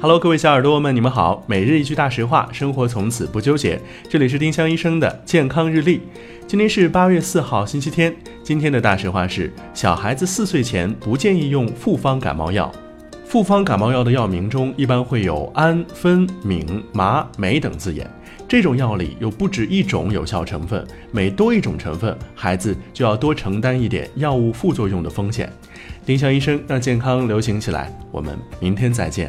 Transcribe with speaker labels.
Speaker 1: Hello，各位小耳朵们，你们好。每日一句大实话，生活从此不纠结。这里是丁香医生的健康日历。今天是八月四号，星期天。今天的大实话是：小孩子四岁前不建议用复方感冒药。复方感冒药的药名中一般会有氨、酚、酩、麻、美等字眼。这种药里有不止一种有效成分，每多一种成分，孩子就要多承担一点药物副作用的风险。丁香医生让健康流行起来。我们明天再见。